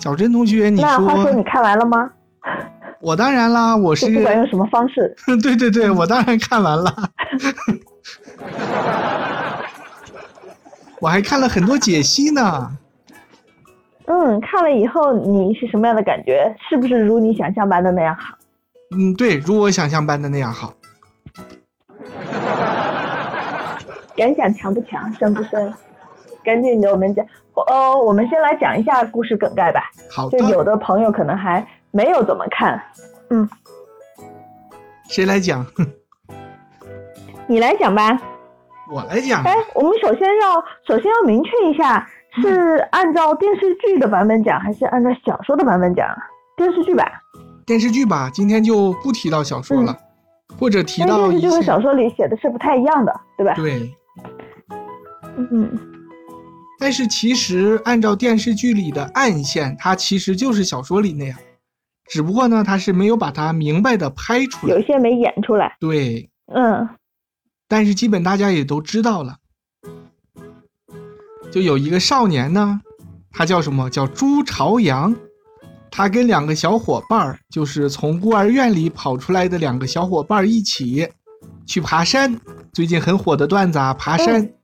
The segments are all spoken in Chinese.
小珍同学，你那话说说你看完了吗？我当然啦，我是不管用什么方式，对对对，我当然看完了，我还看了很多解析呢。嗯，看了以后你是什么样的感觉？是不是如你想象般的那样好？嗯，对，如我想象般的那样好。感想强不强，深不深？赶紧给我们讲。呃，我们先来讲一下故事梗概吧。好的就，有的朋友可能还没有怎么看，嗯，谁来讲？你来讲吧。我来讲。哎，我们首先要首先要明确一下，是按照电视剧的版本讲，还是按照小说的版本讲？电视剧吧，电视剧吧，今天就不提到小说了，或者提到一电视剧和小说里写的是不太一样的，对吧？对。嗯，但是其实按照电视剧里的暗线，它其实就是小说里那样，只不过呢，它是没有把它明白的拍出来。有些没演出来。对，嗯但是基本大家也都知道了。就有一个少年呢，他叫什么？叫朱朝阳。他跟两个小伙伴儿，就是从孤儿院里跑出来的两个小伙伴儿一起去爬山。最近很火的段子啊，爬山。嗯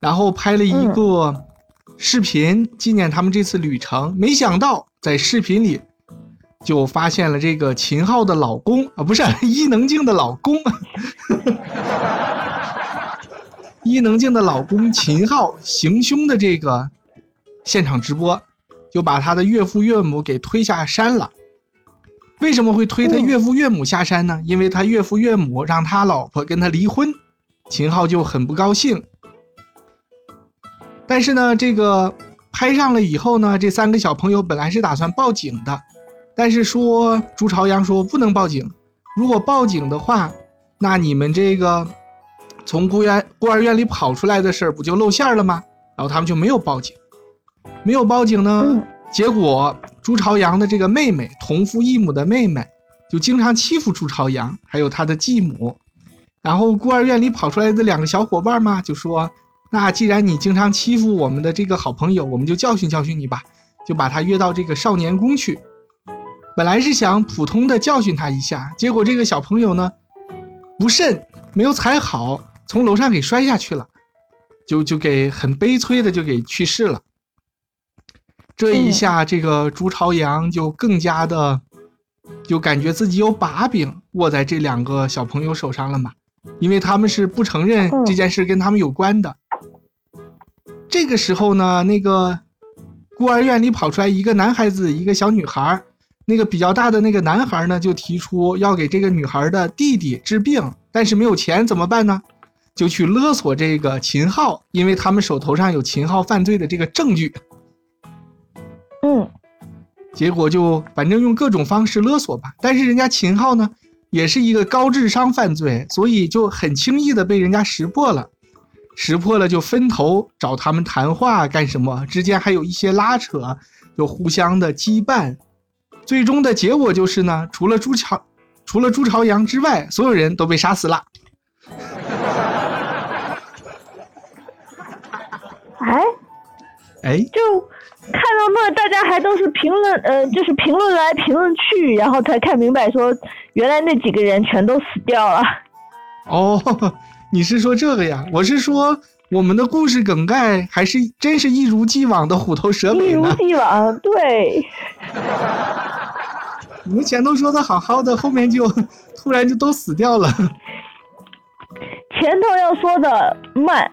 然后拍了一个视频纪念他们这次旅程。没想到在视频里就发现了这个秦昊的老公啊，不是 伊能静的老公。伊能静的老公秦昊行凶的这个现场直播，就把他的岳父岳母给推下山了。为什么会推他岳父岳母下山呢？因为他岳父岳母让他老婆跟他离婚，秦昊就很不高兴。但是呢，这个拍上了以后呢，这三个小朋友本来是打算报警的，但是说朱朝阳说不能报警，如果报警的话，那你们这个从孤院孤儿院里跑出来的事儿不就露馅儿了吗？然后他们就没有报警，没有报警呢，嗯结果朱朝阳的这个妹妹，同父异母的妹妹，就经常欺负朱朝阳，还有他的继母。然后孤儿院里跑出来的两个小伙伴嘛，就说：“那既然你经常欺负我们的这个好朋友，我们就教训教训你吧。”就把他约到这个少年宫去。本来是想普通的教训他一下，结果这个小朋友呢，不慎没有踩好，从楼上给摔下去了，就就给很悲催的就给去世了。这一下，这个朱朝阳就更加的，就感觉自己有把柄握在这两个小朋友手上了嘛，因为他们是不承认这件事跟他们有关的。这个时候呢，那个孤儿院里跑出来一个男孩子，一个小女孩。那个比较大的那个男孩呢，就提出要给这个女孩的弟弟治病，但是没有钱怎么办呢？就去勒索这个秦昊，因为他们手头上有秦昊犯罪的这个证据。嗯结果就反正用各种方式勒索吧。但是人家秦昊呢，也是一个高智商犯罪，所以就很轻易的被人家识破了。识破了就分头找他们谈话干什么？之间还有一些拉扯，就互相的羁绊。最终的结果就是呢，除了朱朝，除了朱朝阳之外，所有人都被杀死了。哎，哎，就看到那大家还都是评论，呃，就是评论来评论去，然后才看明白说，原来那几个人全都死掉了。哦，你是说这个呀？我是说我们的故事梗概还是真是一如既往的虎头蛇尾一如？既往，对，你们前头说的好好的，后面就突然就都死掉了。前头要说的慢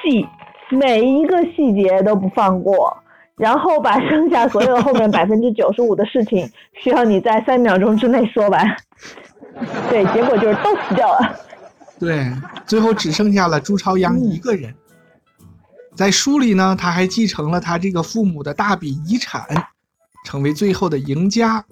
细，每一个细节都不放过，然后把剩下所有后面 百分之九十五的事情，需要你在三秒钟之内说完。对，结果就是都死掉了。对，最后只剩下了朱朝阳一个人。在书里呢，他还继承了他这个父母的大笔遗产，成为最后的赢家。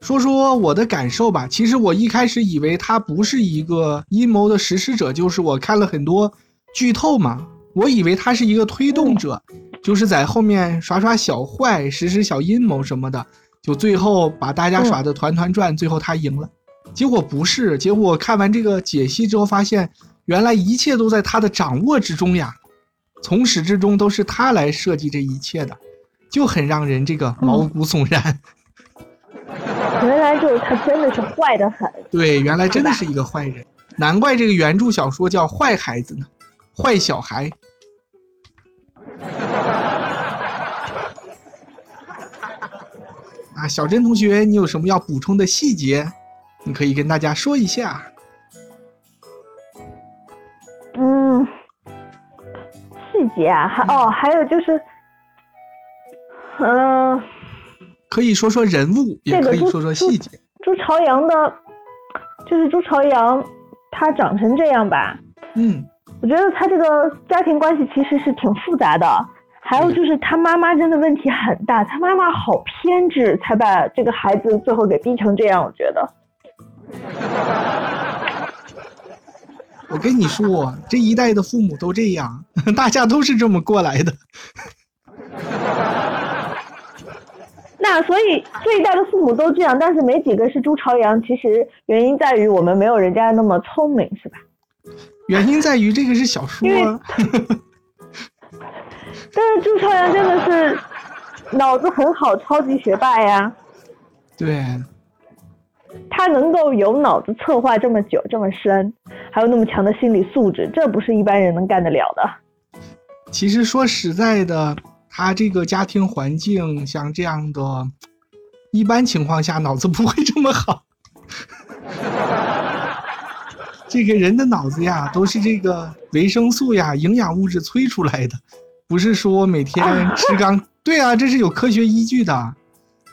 说说我的感受吧。其实我一开始以为他不是一个阴谋的实施者，就是我看了很多剧透嘛，我以为他是一个推动者，就是在后面耍耍小坏，实施小阴谋什么的，就最后把大家耍的团团转，最后他赢了。结果不是，结果看完这个解析之后，发现原来一切都在他的掌握之中呀。从始至终都是他来设计这一切的，就很让人这个毛骨悚然。原来就是他真的是坏的很。对，原来真的是一个坏人，难怪这个原著小说叫《坏孩子》呢，坏小孩。啊，小珍同学，你有什么要补充的细节？你可以跟大家说一下。嗯，细节啊，还哦，还有就是，嗯，可以说说人物，也可以说说细节。朱朝阳的，就是朱朝阳，他长成这样吧？嗯，我觉得他这个家庭关系其实是挺复杂的。还有就是他妈妈真的问题很大，他妈妈好偏执，才把这个孩子最后给逼成这样。我觉得，我跟你说，这一代的父母都这样，大家都是这么过来的。那所以这一代的父母都这样，但是没几个是朱朝阳。其实原因在于我们没有人家那么聪明，是吧？原因在于这个是小说。但是朱朝阳真的是脑子很好，超级学霸呀。对。他能够有脑子策划这么久这么深，还有那么强的心理素质，这不是一般人能干得了的。其实说实在的，他这个家庭环境像这样的，一般情况下脑子不会这么好。这个人的脑子呀，都是这个维生素呀、营养物质催出来的。不是说每天吃刚 对啊，这是有科学依据的，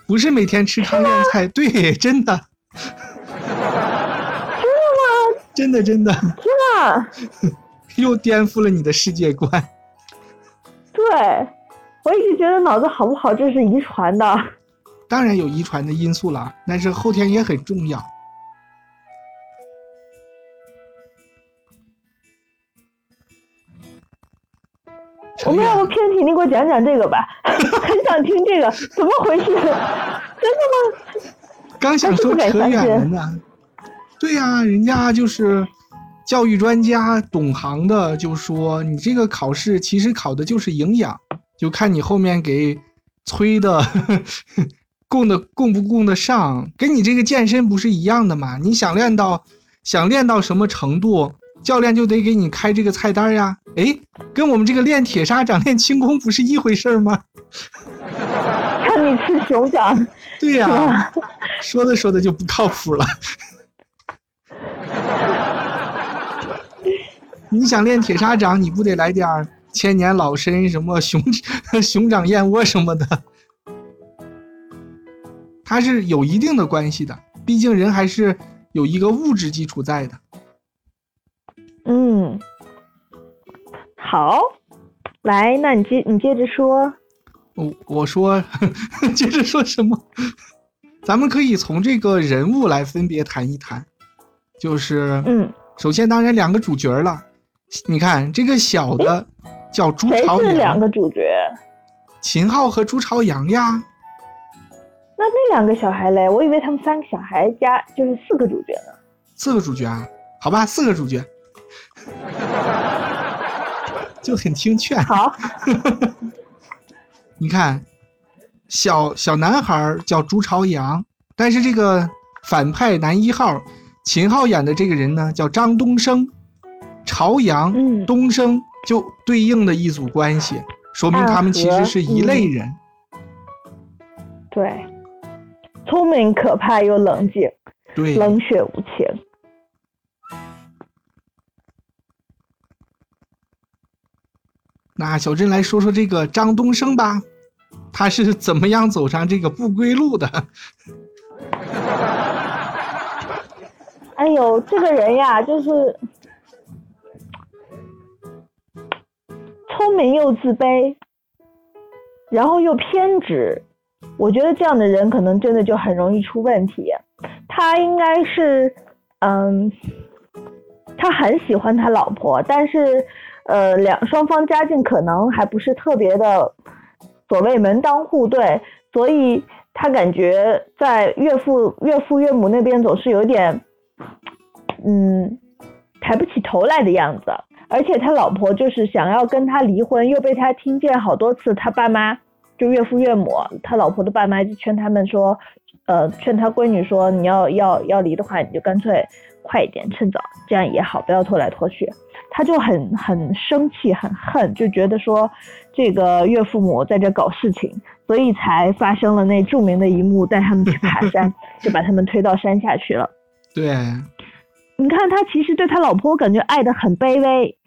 不是每天吃糠咽菜，对，真的。真的吗？真的真的。真的。又颠覆了你的世界观。对，我一直觉得脑子好不好这是遗传的。当然有遗传的因素了，但是后天也很重要。我们要不偏题，你给我讲讲这个吧，很想听这个，怎么回事？真的吗？刚想说扯远了呢。对呀，人家就是教育专家，懂行的就说你这个考试其实考的就是营养，就看你后面给催的 供的供不供得上，跟你这个健身不是一样的吗？你想练到想练到什么程度？教练就得给你开这个菜单呀，哎，跟我们这个练铁砂掌、练轻功不是一回事吗？看你吃熊掌。对呀，说着说着就不靠谱了。你想练铁砂掌，你不得来点千年老参、什么熊熊掌燕窝什么的？它是有一定的关系的，毕竟人还是有一个物质基础在的。嗯，好，来，那你接你接着说。我我说，接着说什么？咱们可以从这个人物来分别谈一谈，就是嗯，首先当然两个主角了。你看这个小的叫朱朝阳，谁是两个主角？秦昊和朱朝阳呀。那那两个小孩嘞？我以为他们三个小孩加就是四个主角呢。四个主角啊？好吧，四个主角。就很听劝。好，你看，小小男孩叫朱朝阳，但是这个反派男一号秦昊演的这个人呢，叫张东升。朝阳、东升就对应的一组关系，说明他们其实是一类人。对，聪明、可怕又冷静，对，冷血无情。那小珍来说说这个张东升吧，他是怎么样走上这个不归路的？哎呦，这个人呀，就是聪明又自卑，然后又偏执。我觉得这样的人可能真的就很容易出问题。他应该是，嗯，他很喜欢他老婆，但是。呃，两双方家境可能还不是特别的，所谓门当户对，所以他感觉在岳父、岳父、岳母那边总是有点，嗯，抬不起头来的样子。而且他老婆就是想要跟他离婚，又被他听见好多次，他爸妈就岳父岳母，他老婆的爸妈就劝他们说，呃，劝他闺女说，你要要要离的话，你就干脆快一点，趁早，这样也好，不要拖来拖去。他就很很生气，很恨，就觉得说这个岳父母在这搞事情，所以才发生了那著名的一幕，带他们去爬山，就把他们推到山下去了。对，你看他其实对他老婆，我感觉爱的很卑微，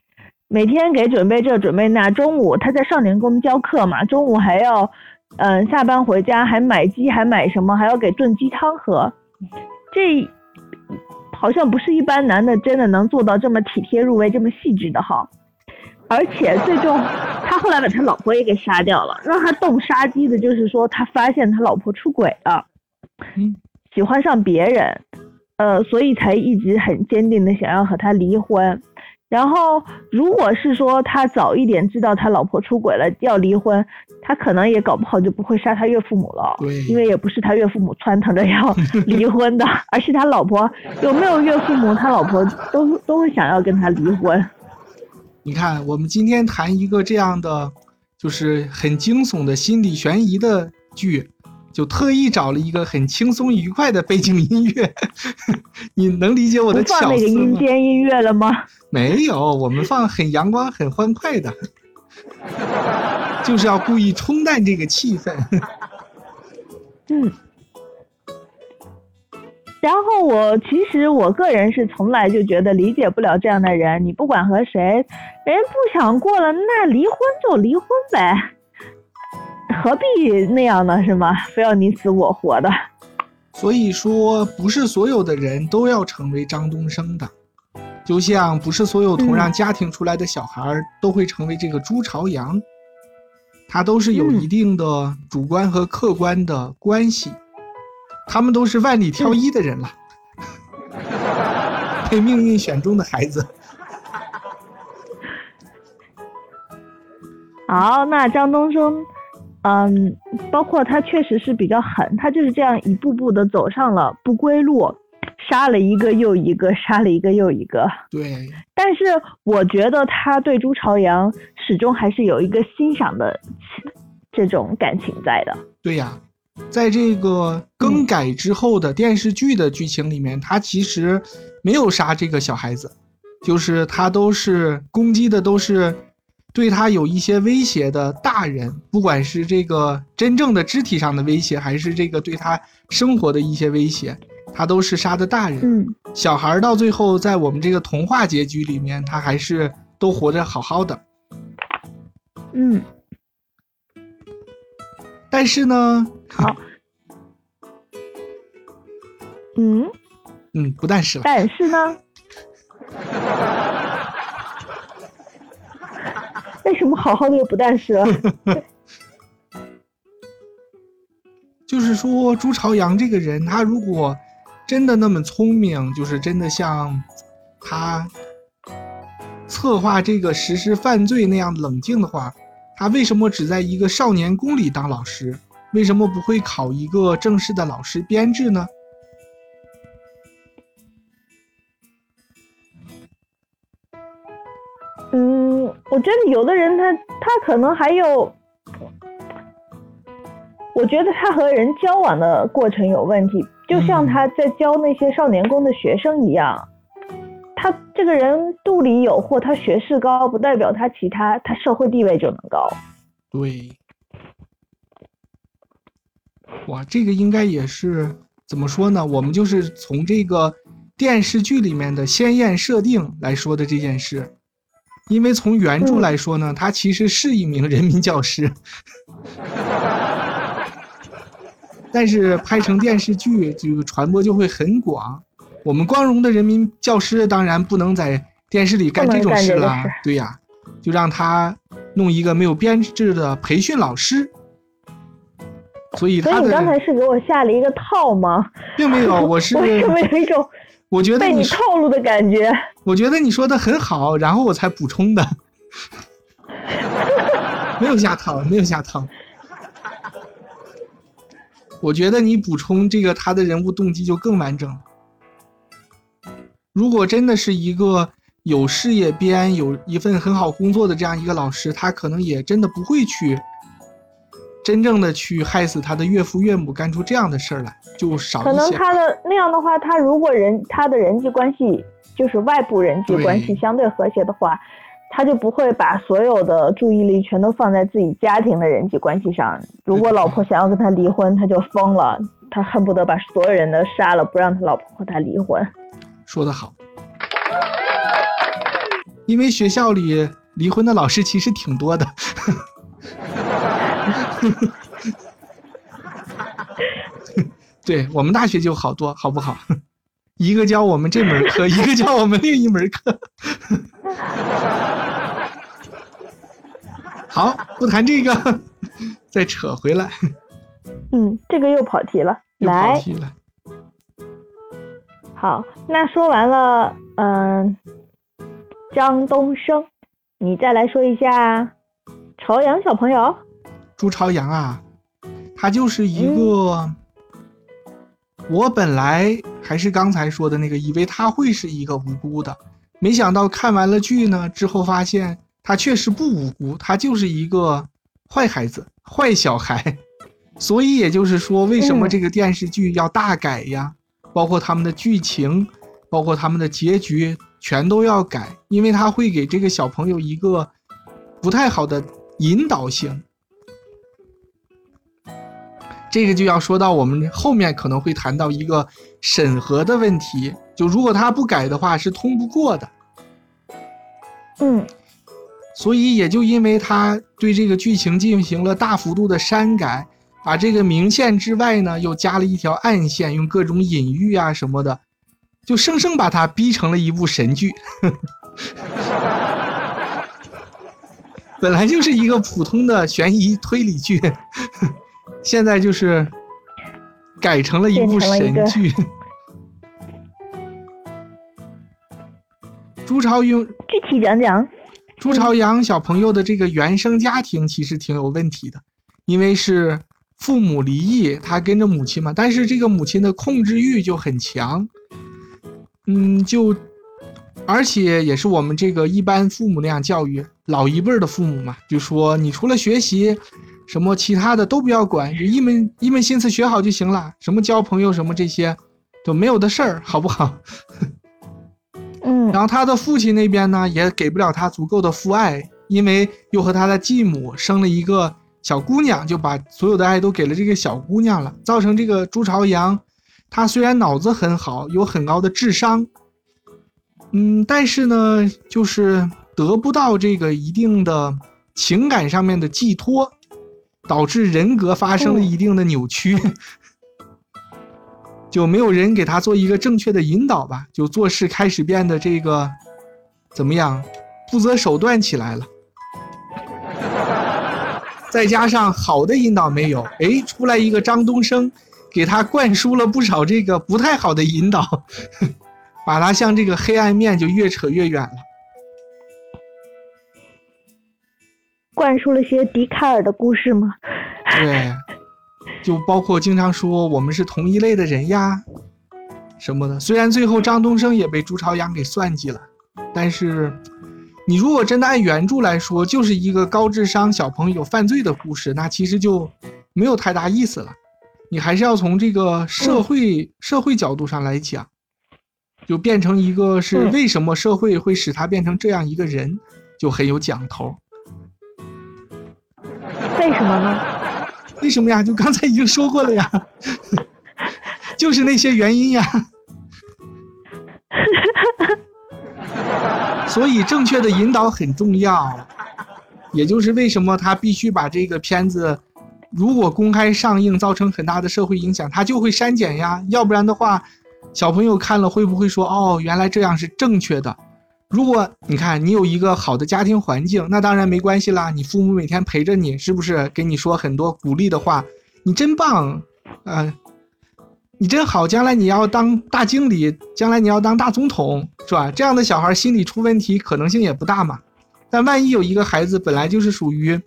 每天给准备这准备那，中午他在少年宫教课嘛，中午还要，嗯，下班回家还买鸡，还买什么，还要给炖鸡汤喝，这。好像不是一般男的真的能做到这么体贴入微、这么细致的哈，而且最终他后来把他老婆也给杀掉了，让他动杀机的就是说他发现他老婆出轨了，喜欢上别人，呃，所以才一直很坚定的想要和他离婚。然后，如果是说他早一点知道他老婆出轨了要离婚，他可能也搞不好就不会杀他岳父母了。对，因为也不是他岳父母撺腾着要 离婚的，而是他老婆有没有岳父母，他老婆都都会想要跟他离婚。你看，我们今天谈一个这样的，就是很惊悚的心理悬疑的剧。就特意找了一个很轻松愉快的背景音乐，你能理解我的巧思吗？放那个阴间音乐了吗？没有，我们放很阳光、很欢快的，就是要故意冲淡这个气氛。嗯。然后我其实我个人是从来就觉得理解不了这样的人，你不管和谁，人不想过了，那离婚就离婚呗。何必那样呢？是吗？非要你死我活的。所以说，不是所有的人都要成为张东升的，就像不是所有同样家庭出来的小孩都会成为这个朱朝阳，他都是有一定的主观和客观的关系，他们都是万里挑一的人了，被命运选中的孩子。好，那张东升。嗯，包括他确实是比较狠，他就是这样一步步的走上了不归路，杀了一个又一个，杀了一个又一个。对。但是我觉得他对朱朝阳始终还是有一个欣赏的这种感情在的。对呀，在这个更改之后的电视剧的剧情里面，他其实没有杀这个小孩子，就是他都是攻击的都是。对他有一些威胁的大人，不管是这个真正的肢体上的威胁，还是这个对他生活的一些威胁，他都是杀的大人。嗯，小孩到最后，在我们这个童话结局里面，他还是都活着好好的。嗯，但是呢，好，嗯，嗯，不但是了，但是呢。为什么好好的又不但是？就是说，朱朝阳这个人，他如果真的那么聪明，就是真的像他策划这个实施犯罪那样冷静的话，他为什么只在一个少年宫里当老师？为什么不会考一个正式的老师编制呢？嗯，我觉得有的人他他可能还有，我觉得他和人交往的过程有问题，就像他在教那些少年宫的学生一样，他这个人肚里有货，他学识高，不代表他其他他社会地位就能高。对，哇，这个应该也是怎么说呢？我们就是从这个电视剧里面的鲜艳设定来说的这件事。因为从原著来说呢，他其实是一名人民教师，但是拍成电视剧，这个传播就会很广。我们光荣的人民教师当然不能在电视里干这种事了，对呀，就让他弄一个没有编制的培训老师。所以，所以你刚才是给我下了一个套吗？并没有，我是 我是有一种。我觉得被你套路的感觉。我觉得你说的很好，然后我才补充的。没有下套，没有下套。我觉得你补充这个他的人物动机就更完整。如果真的是一个有事业编、有一份很好工作的这样一个老师，他可能也真的不会去真正的去害死他的岳父岳母，干出这样的事儿来，就少一些。可能他的那样的话，他如果人他的人际关系就是外部人际关系相对和谐的话，他就不会把所有的注意力全都放在自己家庭的人际关系上。如果老婆想要跟他离婚，他就疯了，他恨不得把所有人都杀了，不让他老婆和他离婚。说得好，因为学校里离婚的老师其实挺多的。对我们大学就好多，好不好？一个教我们这门课，一个教我们另一门课。好，不谈这个，再扯回来，嗯，这个又跑题了。来，题了。好，那说完了，嗯、张东升，你再来说一下朝阳小朋友。朱朝阳啊，他就是一个，我本来还是刚才说的那个，以为他会是一个无辜的，没想到看完了剧呢之后，发现他确实不无辜，他就是一个坏孩子、坏小孩。所以也就是说，为什么嗯这个电视剧要大改呀？包括他们的剧情，包括他们的结局，全都要改，因为他会给这个小朋友一个不太好的引导性。这个就要说到我们后面可能会谈到一个审核的问题，就如果他不改的话是通不过的。嗯所以也就因为他对这个剧情进行了大幅度的删改，把这个明线之外呢又加了一条暗线，用各种隐喻啊什么的，就生生把它逼成了一部神剧。本来就是一个普通的悬疑推理剧，现在就是改成了一部神剧。朱朝阳 具体讲讲。朱朝阳小朋友的这个原生家庭其实挺有问题的，因为是父母离异，他跟着母亲嘛，但是这个母亲的控制欲就很强，嗯，就而且也是我们这个一般父母那样教育，老一辈儿的父母嘛，就说你除了学习，什么其他的都不要管，就 一门一门心思学好就行了，什么交朋友什么这些都没有的事儿，好不好？嗯然后他的父亲那边呢，也给不了他足够的父爱，因为又和他的继母生了一个小姑娘，就把所有的爱都给了这个小姑娘了，造成这个朱朝阳，他虽然脑子很好，有很高的智商，嗯，但是呢，就是得不到这个一定的情感上面的寄托，导致人格发生了一定的扭曲。就没有人给他做一个正确的引导吧，就做事开始变得这个怎么样，不择手段起来了。再加上好的引导没有，哎，出来一个张东升，给他灌输了不少这个不太好的引导，把他向这个黑暗面就越扯越远了。灌输了些笛卡尔的故事吗？对，就包括经常说我们是同一类的人呀，什么的。虽然最后张东升也被朱朝阳给算计了，但是你如果真的按原著来说，就是一个高智商小朋友犯罪的故事，那其实就没有太大意思了。你还是要从这个社会、社会角度上来讲，就变成一个是嗯为什么社会会使他变成这样一个人，就很有讲头。为什么呢？为什么呀？就刚才已经说过了呀，就是那些原因呀。所以正确的引导很重要，也就是为什么他必须把这个片子，如果公开上映造成很大的社会影响，他就会删减呀。要不然的话，小朋友看了会不会说哦，原来这样是正确的？如果你看你有一个好的家庭环境，那当然没关系啦。你父母每天陪着你，是不是给你说很多鼓励的话？你真棒，啊、你真好，将来你要当大经理，将来你要当大总统，是吧？这样的小孩心理出问题可能性也不大嘛。但万一有一个孩子本来就是属于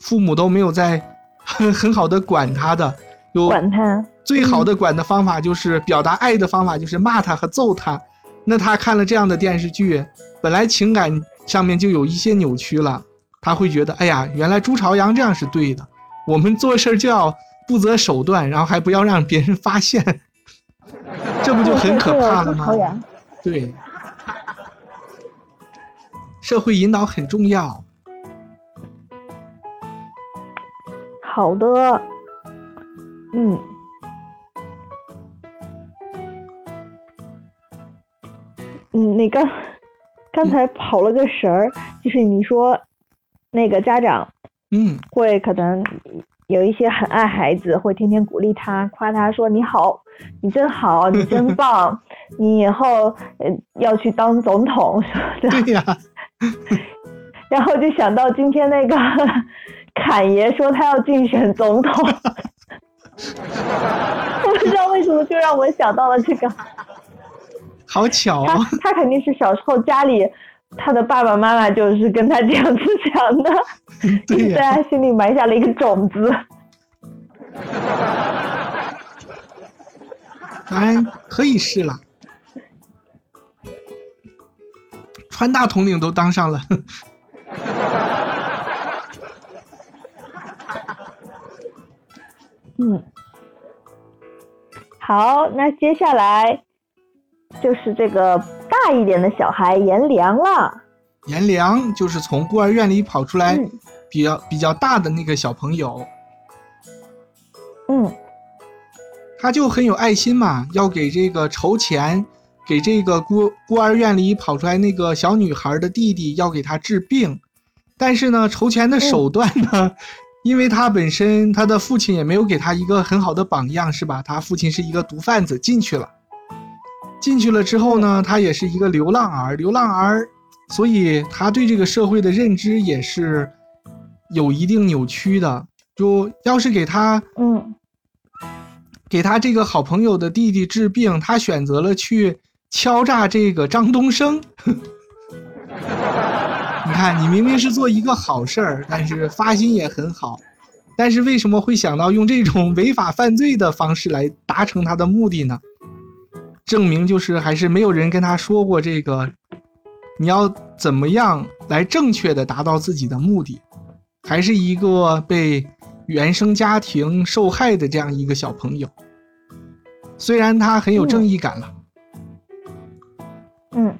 父母都没有在很 很好的管他的，有管他。最好的管的方法就是表达爱的方法就是骂他和揍他。那他看了这样的电视剧，本来情感上面就有一些扭曲了，他会觉得，哎呀，原来朱朝阳这样是对的，我们做事就要不择手段，然后还不要让别人发现，这不就很可怕了吗？对，社会引导很重要。好的，嗯。嗯，那刚 刚才跑了个神儿，就是你说那个家长，嗯，会可能有一些很爱孩子，会天天鼓励他，夸他说你好，你真好，你 真棒，你以后呃要去当总统什么的。对呀。然后就想到今天那个侃爷说他要竞选总统，我不知道为什么就让我想到了这个。好巧啊！他他肯定是小时候家里他的爸爸妈妈就是跟他这样子讲的 在他心里埋下了一个种子。哎，可以试了，川大统领都当上了。嗯，好，那接下来。就是这个大一点的小孩颜良了。颜良就是从孤儿院里跑出来，比较比较大的那个小朋友。嗯，他就很有爱心嘛，要给这个筹钱，给这个孤孤儿院里跑出来那个小女孩的弟弟要给他治病。但是呢，筹钱的手段呢，因为他本身他的父亲也没有给他一个很好的榜样，是吧？他父亲是一个毒贩子，进去了。进去了之后呢，他也是一个流浪儿，流浪儿，所以他对这个社会的认知也是有一定扭曲的。就要是给他，嗯，给他这个好朋友的弟弟治病，他选择了去敲诈这个张东升。你看，你明明是做一个好事儿，但是发心也很好，但是为什么会想到用这种违法犯罪的方式来达成他的目的呢？证明就是还是没有人跟他说过这个，你要怎么样来正确的达到自己的目的，还是一个被原生家庭受害的这样一个小朋友。虽然他很有正义感了，嗯，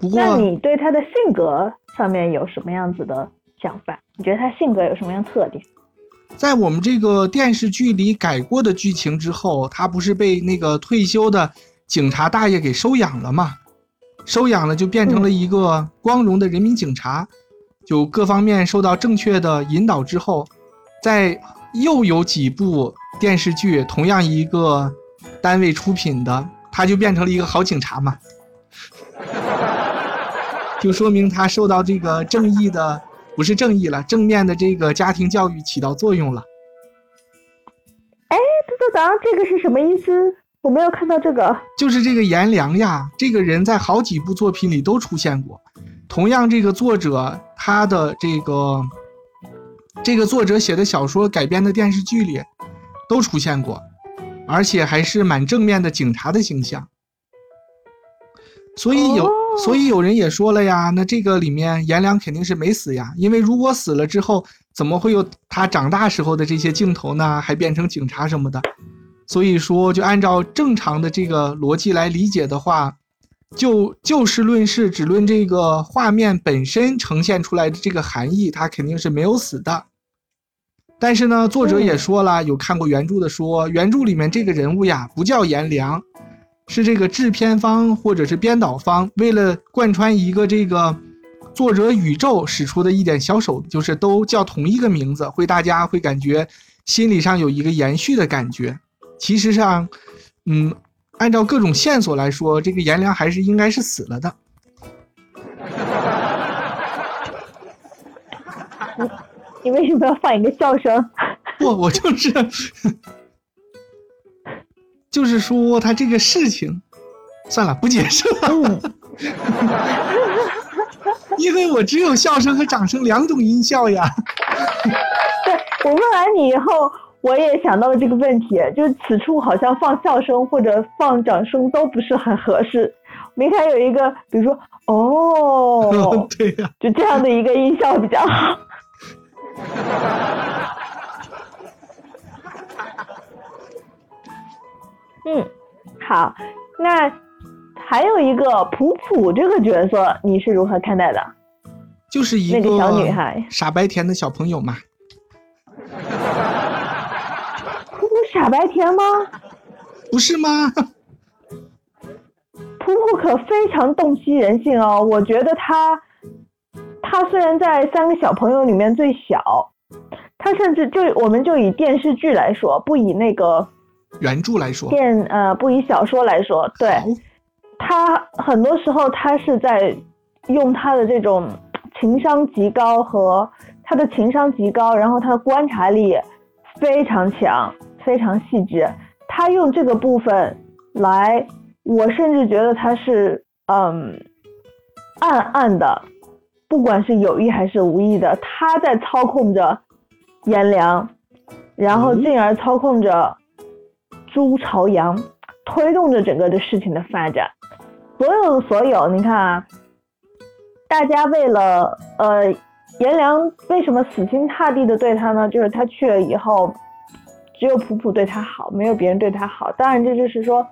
不过那你对他的性格上面有什么样子的想法？你觉得他性格有什么样特点？在我们这个电视剧里改过的剧情之后，他不是被那个退休的警察大爷给收养了吗？收养了就变成了一个光荣的人民警察，就各方面受到正确的引导之后，在又有几部电视剧同样一个单位出品的，他就变成了一个好警察嘛，就说明他受到这个正义的。不是正义了，正面的这个家庭教育起到作用了。哎，豆豆长，这个是什么意思？我没有看到这个。就是这个颜良呀，这个人在好几部作品里都出现过。同样，这个作者他的这个这个作者写的小说改编的电视剧里都出现过，而且还是蛮正面的警察的形象。所以有，所以有人也说了呀，那这个里面颜良肯定是没死呀，因为如果死了之后，怎么会有他长大时候的这些镜头呢？还变成警察什么的？所以说，就按照正常的这个逻辑来理解的话，就就事论事，只论这个画面本身呈现出来的这个含义，他肯定是没有死的。但是呢，作者也说了，有看过原著的说，原著里面这个人物呀，不叫颜良。是这个制片方或者是编导方为了贯穿一个这个作者宇宙使出的一点小手，就是都叫同一个名字，会大家会感觉心理上有一个延续的感觉。其实上，嗯，按照各种线索来说，这个颜良还是应该是死了的。你 你为什么要放一个笑声？不，我就是。就是说他这个事情，算了，不解释了。因为我只有笑声和掌声两种音效呀。对 我问完你以后，我也想到了这个问题，就是此处好像放笑声或者放掌声都不是很合适。明凯有一个，比如说哦，对呀、就这样的一个音效比较好。嗯，好，那还有一个普普这个角色，你是如何看待的？就是一那个小女孩傻白甜的小朋友嘛。普普傻白甜吗？不是吗？普普可非常洞悉人性哦，我觉得他，他虽然在三个小朋友里面最小，他甚至就我们就以电视剧来说，不以那个原著来说，电呃不以小说来说，对。他很多时候他是在用他的这种情商极高和他的情商极高，然后他的观察力非常强，非常细致。他用这个部分来，我甚至觉得他是嗯暗暗的，不管是有意还是无意的，他在操控着颜良，然后进而操控着朱朝阳，推动着整个的事情的发展。所有的所有，你看啊，大家为了呃，颜良为什么死心塌地的对他呢？就是他去了以后，只有普普对他好，没有别人对他好。当然，这就是说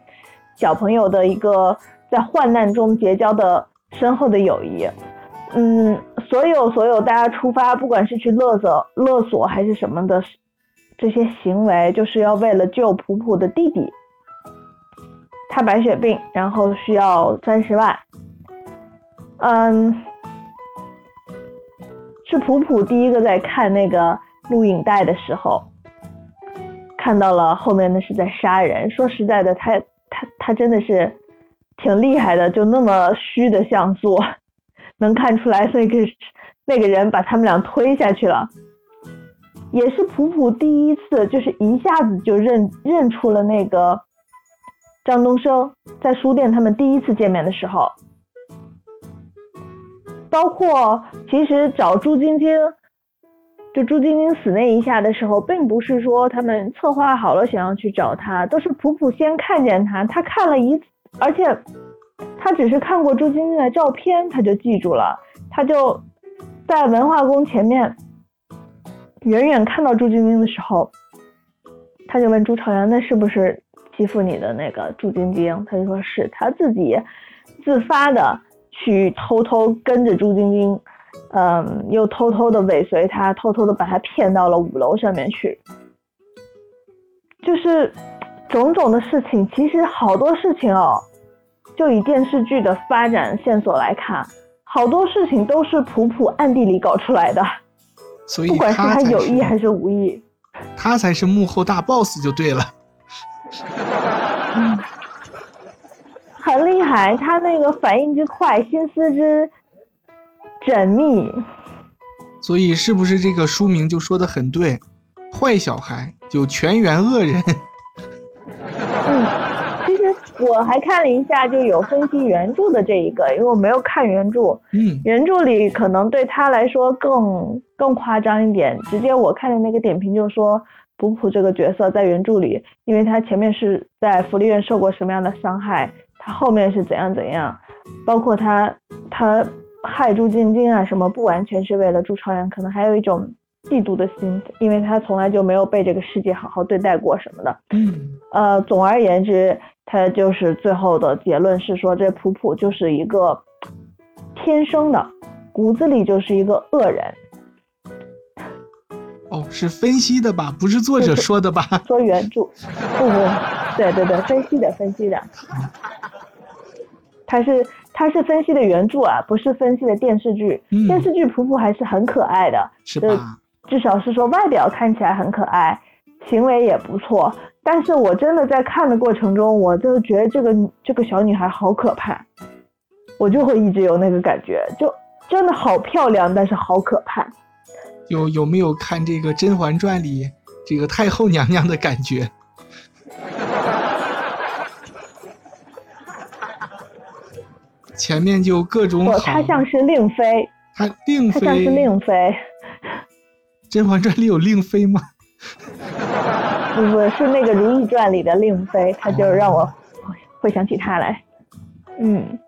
小朋友的一个在患难中结交的深厚的友谊。嗯，所有所有大家出发，不管是去勒索勒索还是什么的，这些行为，就是要为了救普普的弟弟。他白血病，然后需要三十万。嗯，是普普第一个在看那个录影带的时候，看到了后面那是在杀人。说实在的，他他他真的是挺厉害的，就那么虚的像素，能看出来那个那个人把他们俩推下去了。也是普普第一次，就是一下子就认认出了那个张东升，在书店他们第一次见面的时候，包括其实找朱晶晶，就朱晶晶死那一下的时候，并不是说他们策划好了想要去找他，都是普普先看见他，他看了一，而且他只是看过朱晶晶的照片，他就记住了，他就在文化宫前面。远远看到朱晶晶的时候，他就问朱朝阳：“那是不是欺负你的那个朱晶晶？”他就说是他自己自发的去偷偷跟着朱晶晶，嗯，又偷偷的尾随他，偷偷的把他骗到了五楼上面去。就是种种的事情，其实好多事情哦，就以电视剧的发展线索来看，好多事情都是普普暗地里搞出来的。所以不管是他他有意还是无意，他才是幕后大 boss 就对了。嗯 很厉害。他那个反应之快，心思之缜密。所以是不是这个书名就说的很对？坏小孩就全员恶人。嗯，我还看了一下，就有分析原著的这一个，因为我没有看原著。嗯，原著里可能对他来说更更夸张一点，直接我看的那个点评就说，普普这个角色在原著里，因为他前面是在福利院受过什么样的伤害，他后面是怎样怎样，包括他他害朱晶晶啊什么，不完全是为了朱朝阳，可能还有一种嫉妒的心，因为他从来就没有被这个世界好好对待过什么的。嗯，呃，总而言之，他就是最后的结论是说，这普普就是一个天生的，骨子里就是一个恶人。哦，是分析的吧？不是作者说的吧？说原著，不不，对对对，分析的分析的，他是他是分析的原著啊，不是分析的电视剧。嗯电视剧普普还是很可爱的，呃是吧？至少是说外表看起来很可爱，行为也不错。但是我真的在看的过程中，我就觉得这个这个小女孩好可怕，我就会一直有那个感觉，就真的好漂亮，但是好可怕。有有没有看这个《甄嬛传》里这个太后娘娘的感觉？前面就各种不，好，她像是令妃，她令她像是，《令妃，甄嬛传》里有令妃吗？不不是那个《如懿传》里的令妃，她就让我会想起她来。嗯，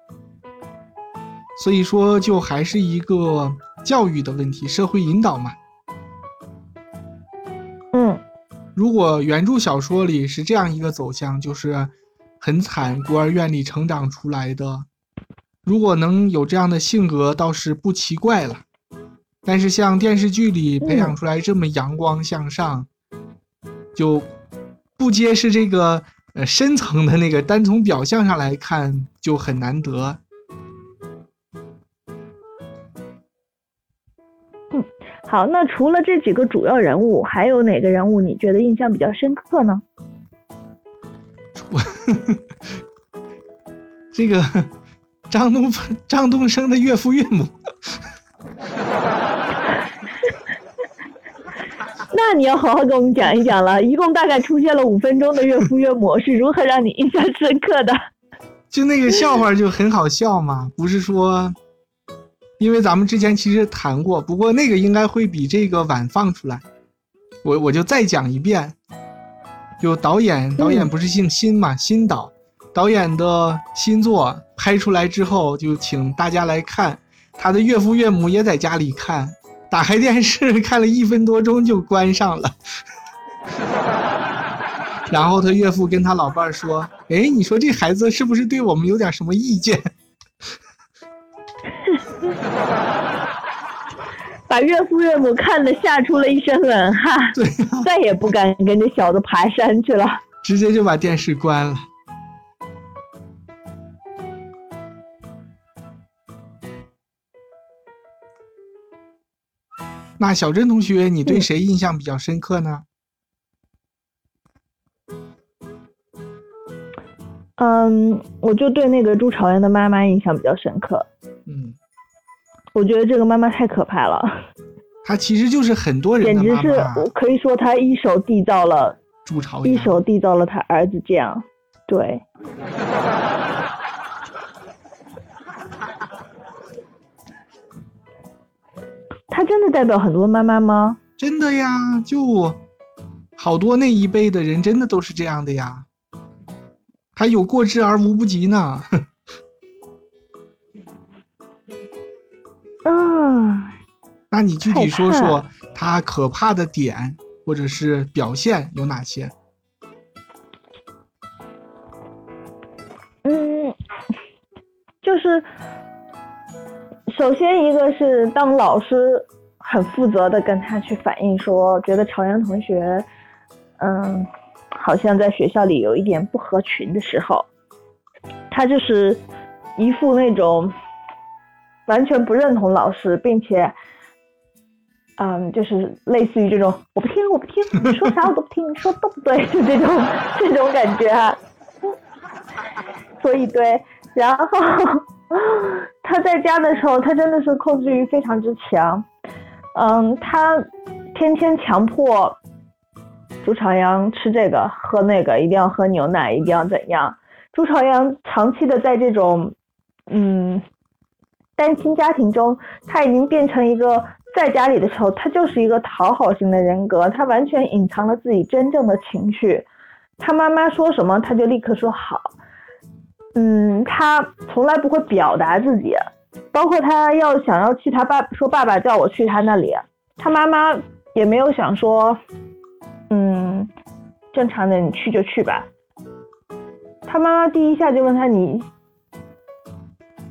所以说就还是一个教育的问题，社会引导嘛。嗯如果原著小说里是这样一个走向，就是很惨，孤儿院里成长出来的，如果能有这样的性格，倒是不奇怪了。但是像电视剧里培养出来这么阳光向上，就不揭示这个呃深层的那个，单从表象上来看就很难得。嗯好，那除了这几个主要人物，还有哪个人物你觉得印象比较深刻呢？这个张东张东升的岳父岳母，那你要好好跟我们讲一讲了，一共大概出现了五分钟的岳父岳母是如何让你印象深刻的？就那个笑话就很好笑嘛，不是说，因为咱们之前其实谈过，不过那个应该会比这个晚放出来，我我就再讲一遍。就导演导演不是姓辛嘛，辛导导演的新作拍出来之后，就请大家来看，他的岳父岳母也在家里看，打开电视看了一分多钟就关上了。然后他岳父跟他老伴儿说：“哎，你说这孩子是不是对我们有点什么意见？” 把岳父岳母看的吓出了一身冷汗，对、再也不敢跟这小子爬山去了。直接就把电视关了。那小珍同学，你对谁印象比较深刻呢？嗯，我就对那个朱朝阳的妈妈印象比较深刻。嗯，我觉得这个妈妈太可怕了，她其实就是很多人的简直是。我可以说她一手缔造了朱朝阳一，手缔造了他儿子这样。对，她真的代表很多妈妈吗？真的呀，就好多那一辈的人真的都是这样的呀，还有过之而无不及呢。啊，那你具体说说他可怕的点或者是表现有哪些？嗯，就是首先一个是当老师很负责的跟他去反映说，觉得朝阳同学，嗯，好像在学校里有一点不合群的时候，他就是一副那种完全不认同老师，并且。嗯，就是类似于这种，我不听，我不听，你说啥我都不听，你说都不对，就这种这种感觉啊。所以对，然后啊他在家的时候，他真的是控制欲非常之强。嗯，他天天强迫朱朝阳吃这个喝那个，一定要喝牛奶，一定要怎样。朱朝阳长期的在这种嗯单亲家庭中，他已经变成一个在家里的时候，他就是一个讨好型的人格，他完全隐藏了自己真正的情绪。他妈妈说什么，他就立刻说好。嗯，他从来不会表达自己，包括他要想要去他爸说爸爸叫我去他那里，他妈妈也没有想说，嗯，正常的你去就去吧。他妈妈第一下就问他你，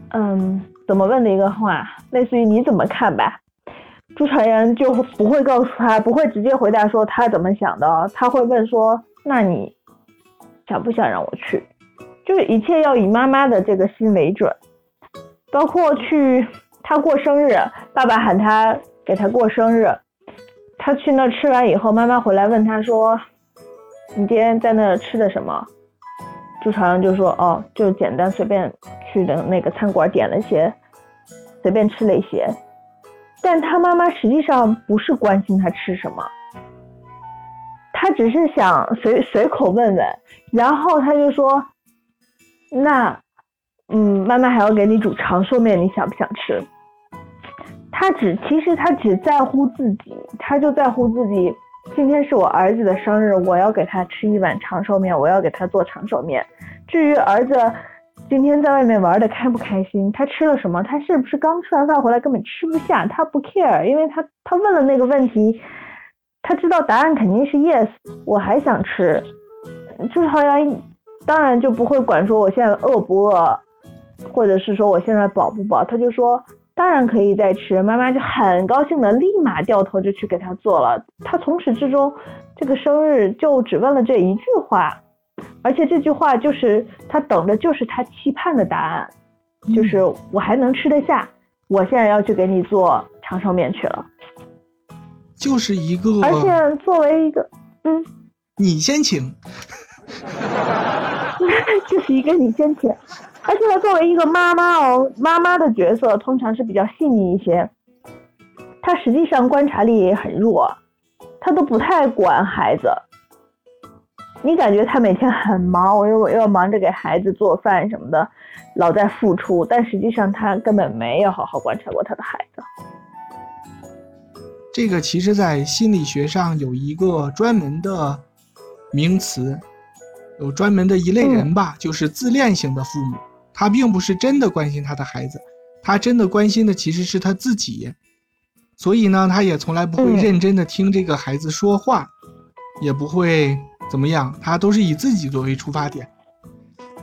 嗯，怎么问的一个话，类似于你怎么看吧。朱朝阳就不会告诉他，不会直接回答说他怎么想的，他会问说，那你想不想让我去？就是一切要以妈妈的这个心为准，包括去他过生日，爸爸喊他给他过生日，他去那吃完以后，妈妈回来问他说：“你今天在那吃的什么？”朱朝阳就说：“哦，就简单随便去的那个餐馆点了些，随便吃了一些。”但他妈妈实际上不是关心他吃什么，他只是想随随口问问，然后他就说。那，嗯，妈妈还要给你煮长寿面，你想不想吃？他只其实他只在乎自己，他就在乎自己。今天是我儿子的生日，我要给他吃一碗长寿面，我要给他做长寿面。至于儿子今天在外面玩的开不开心，他吃了什么，他是不是刚吃完饭回来根本吃不下，他不 care，因为他他问了那个问题，他知道答案肯定是 yes，我还想吃，就是好像当然就不会管说我现在饿不饿，或者是说我现在饱不饱，他就说当然可以再吃，妈妈就很高兴的立马掉头就去给他做了，他从始至终这个生日就只问了这一句话。而且这句话就是他等的，就是他期盼的答案，就是我还能吃得下，我现在要去给你做长寿面去了，就是一个。而且作为一个，嗯，你先请，就是一个你先请，而且他作为一个妈妈哦，妈妈的角色通常是比较细腻一些，他实际上观察力也很弱，他都不太管孩子。你感觉他每天很忙，我又我又忙着给孩子做饭什么的，老在付出，但实际上他根本没有好好观察过他的孩子。这个其实，在心理学上有一个专门的名词，有专门的一类人吧，就是自恋型的父母。他并不是真的关心他的孩子，他真的关心的其实是他自己，所以呢，他也从来不会认真的听这个孩子说话，也不会。怎么样？他都是以自己作为出发点，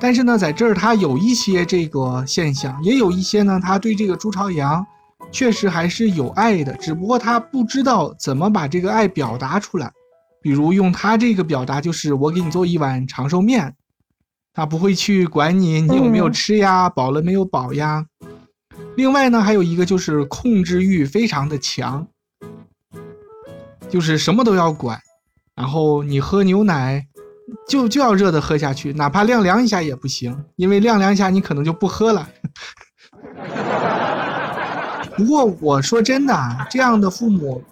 但是呢，在这儿他有一些这个现象，也有一些呢，他对这个朱朝阳确实还是有爱的，只不过他不知道怎么把这个爱表达出来。比如用他这个表达，就是我给你做一碗长寿面，他不会去管你你有没有吃呀，饱了没有饱呀。另外呢，还有一个就是控制欲非常的强，就是什么都要管。然后你喝牛奶，就就要热的喝下去，哪怕晾凉一下也不行，因为晾凉一下你可能就不喝了。不过我说真的，这样的父母，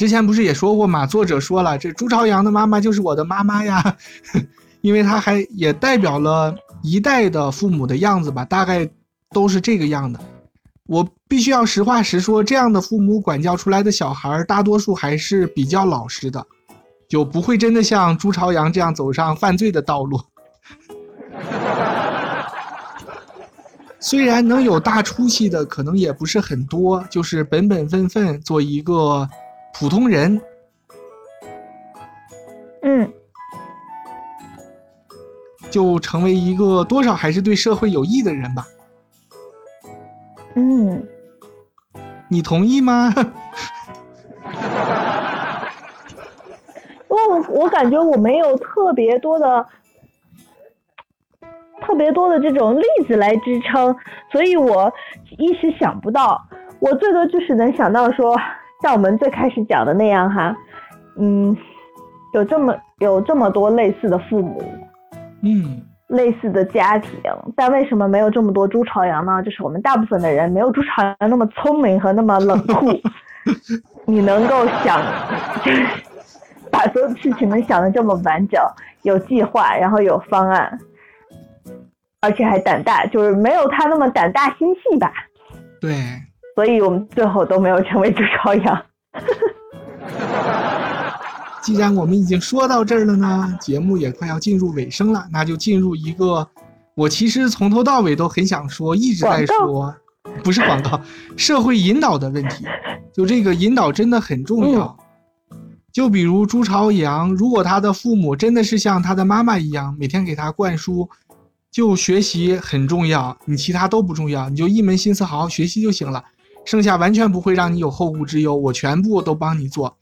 之前不是也说过吗？作者说了，这朱朝阳的妈妈就是我的妈妈呀，因为他还也代表了一代的父母的样子吧，大概都是这个样的。我必须要实话实说，这样的父母管教出来的小孩，大多数还是比较老实的。就不会真的像朱朝阳这样走上犯罪的道路。虽然能有大出息的可能也不是很多，就是本本分分做一个普通人。嗯，就成为一个多少还是对社会有益的人吧。嗯，你同意吗？我感觉我没有特别多的、特别多的这种例子来支撑，所以我一时想不到。我最多就是能想到说，像我们最开始讲的那样哈，嗯，有这么有这么多类似的父母，嗯，类似的家庭，但为什么没有这么多朱朝阳呢？就是我们大部分的人没有朱朝阳那么聪明和那么冷酷，你能够想。把所有事情能想的这么完整，有计划，然后有方案，而且还胆大，就是没有他那么胆大心细吧？对，所以我们最后都没有成为朱朝阳。既然我们已经说到这儿了呢，节目也快要进入尾声了，那就进入一个我其实从头到尾都很想说，一直在说，不是广告，社会引导的问题。就这个引导真的很重要。就比如朱朝阳，如果他的父母真的是像他的妈妈一样，每天给他灌输，就学习很重要，你其他都不重要，你就一门心思好好学习就行了，剩下完全不会让你有后顾之忧，我全部都帮你做。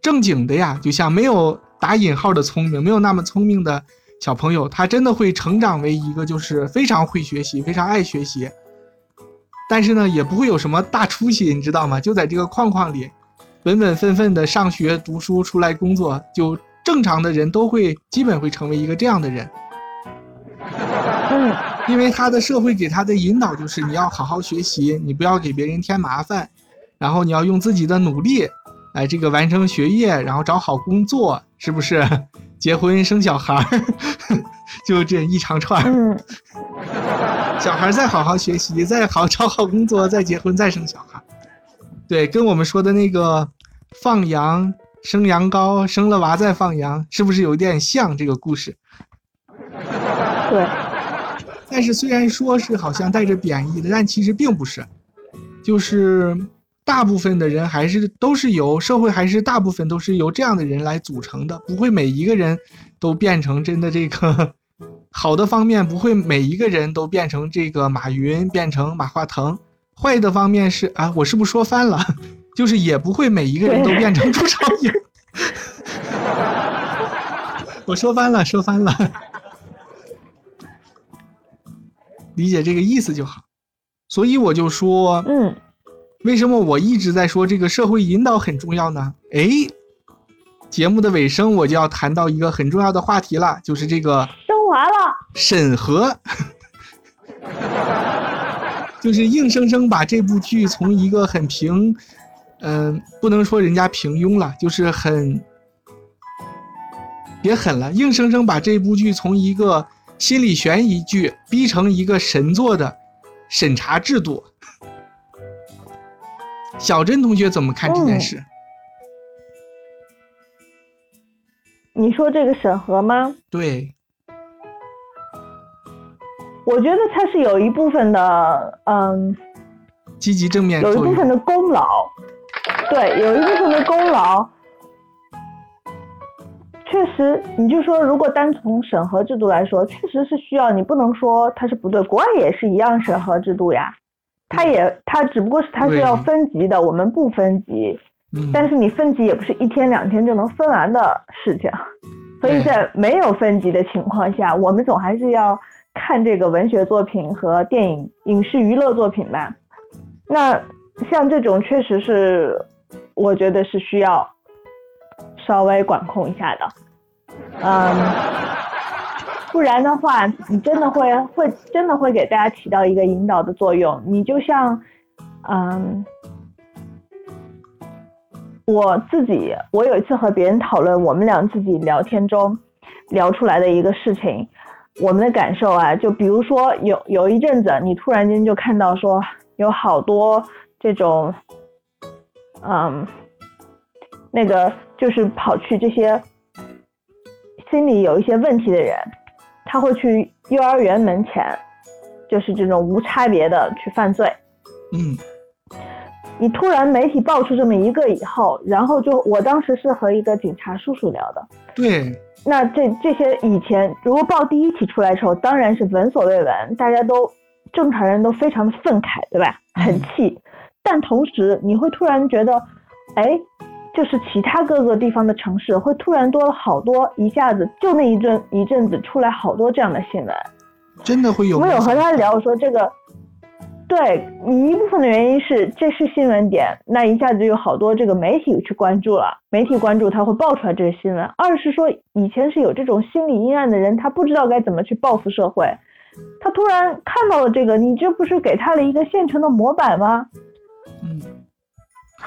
正经的呀，就像没有打引号的聪明，没有那么聪明的小朋友，他真的会成长为一个就是非常会学习、非常爱学习，但是呢，也不会有什么大出息，你知道吗？就在这个框框里。本本分分的上学读书出来工作，就正常的人都会基本会成为一个这样的人。嗯，因为他的社会给他的引导就是你要好好学习，你不要给别人添麻烦，然后你要用自己的努力来这个完成学业，然后找好工作，是不是？结婚生小孩儿，就这一长串。嗯，小孩再好好学习，再好找好工作，再结婚，再生小孩。对，跟我们说的那个。放羊生羊羔，生了娃再放羊，是不是有点像这个故事？对，但是虽然说是好像带着贬义的，但其实并不是，就是大部分的人还是都是由社会还是大部分都是由这样的人来组成的，不会每一个人都变成真的这个好的方面，不会每一个人都变成这个马云变成马化腾，坏的方面是啊，我是不是说翻了？就是也不会每一个人都变成朱朝阳。我说翻了，说翻了，理解这个意思就好。所以我就说，嗯，为什么我一直在说这个社会引导很重要呢？哎，节目的尾声我就要谈到一个很重要的话题了，就是这个升华了，审核，就是硬生生把这部剧从一个很平，嗯、不能说人家平庸了，就是很。别狠了，硬生生把这部剧从一个心理悬疑剧逼成一个神作的审查制度。小珍同学怎么看这件事？你说这个审核吗？对，我觉得它是有一部分的，嗯，积极正面。有一部分的功劳，对，有一部分的功劳。确实，你就说，如果单从审核制度来说，确实是需要，你不能说它是不对。国外也是一样审核制度呀，它也它只不过是它是要分级的，我们不分级，嗯，但是你分级也不是一天两天就能分完的事情，所以在没有分级的情况下，我们总还是要看这个文学作品和电影、影视娱乐作品吧。那像这种确实是，我觉得是需要稍微管控一下的，嗯，不然的话，你真的会会真的会给大家起到一个引导的作用。你就像，嗯，我自己，我有一次和别人讨论，我们俩自己聊天中聊出来的一个事情，我们的感受啊，就比如说有有一阵子，你突然间就看到说有好多这种，嗯，那个就是跑去这些心理有一些问题的人，他会去幼儿园门前，就是这种无差别的去犯罪。嗯你突然媒体爆出这么一个以后，然后就我当时是和一个警察叔叔聊的，对，那这这些以前如果报第一起出来的时候，当然是闻所未闻，大家都正常人都非常的愤慨，对吧？很气，但同时你会突然觉得，哎，就是其他各个地方的城市会突然多了好多，一下子就那一阵一阵子出来好多这样的新闻。真的会有。我有和他聊，我说这个，对你一部分的原因是这是新闻点，那一下子就有好多这个媒体去关注了，媒体关注他会爆出来这个新闻。二是说以前是有这种心理阴暗的人，他不知道该怎么去报复社会，他突然看到了这个，你这不是给他了一个现成的模板吗？嗯，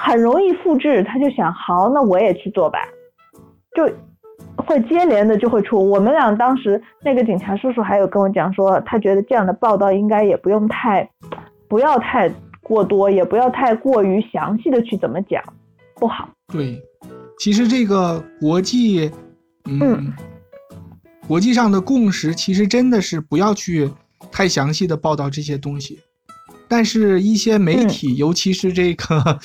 很容易复制，他就想好，那我也去做吧，就会接连的就会出。我们俩当时那个警察叔叔还有跟我讲说，他觉得这样的报道应该也不用太，不要太过多，也不要太过于详细的去怎么讲，不好。对，其实这个国际，嗯，嗯国际上的共识其实真的是不要去太详细的报道这些东西，但是一些媒体，尤其是这个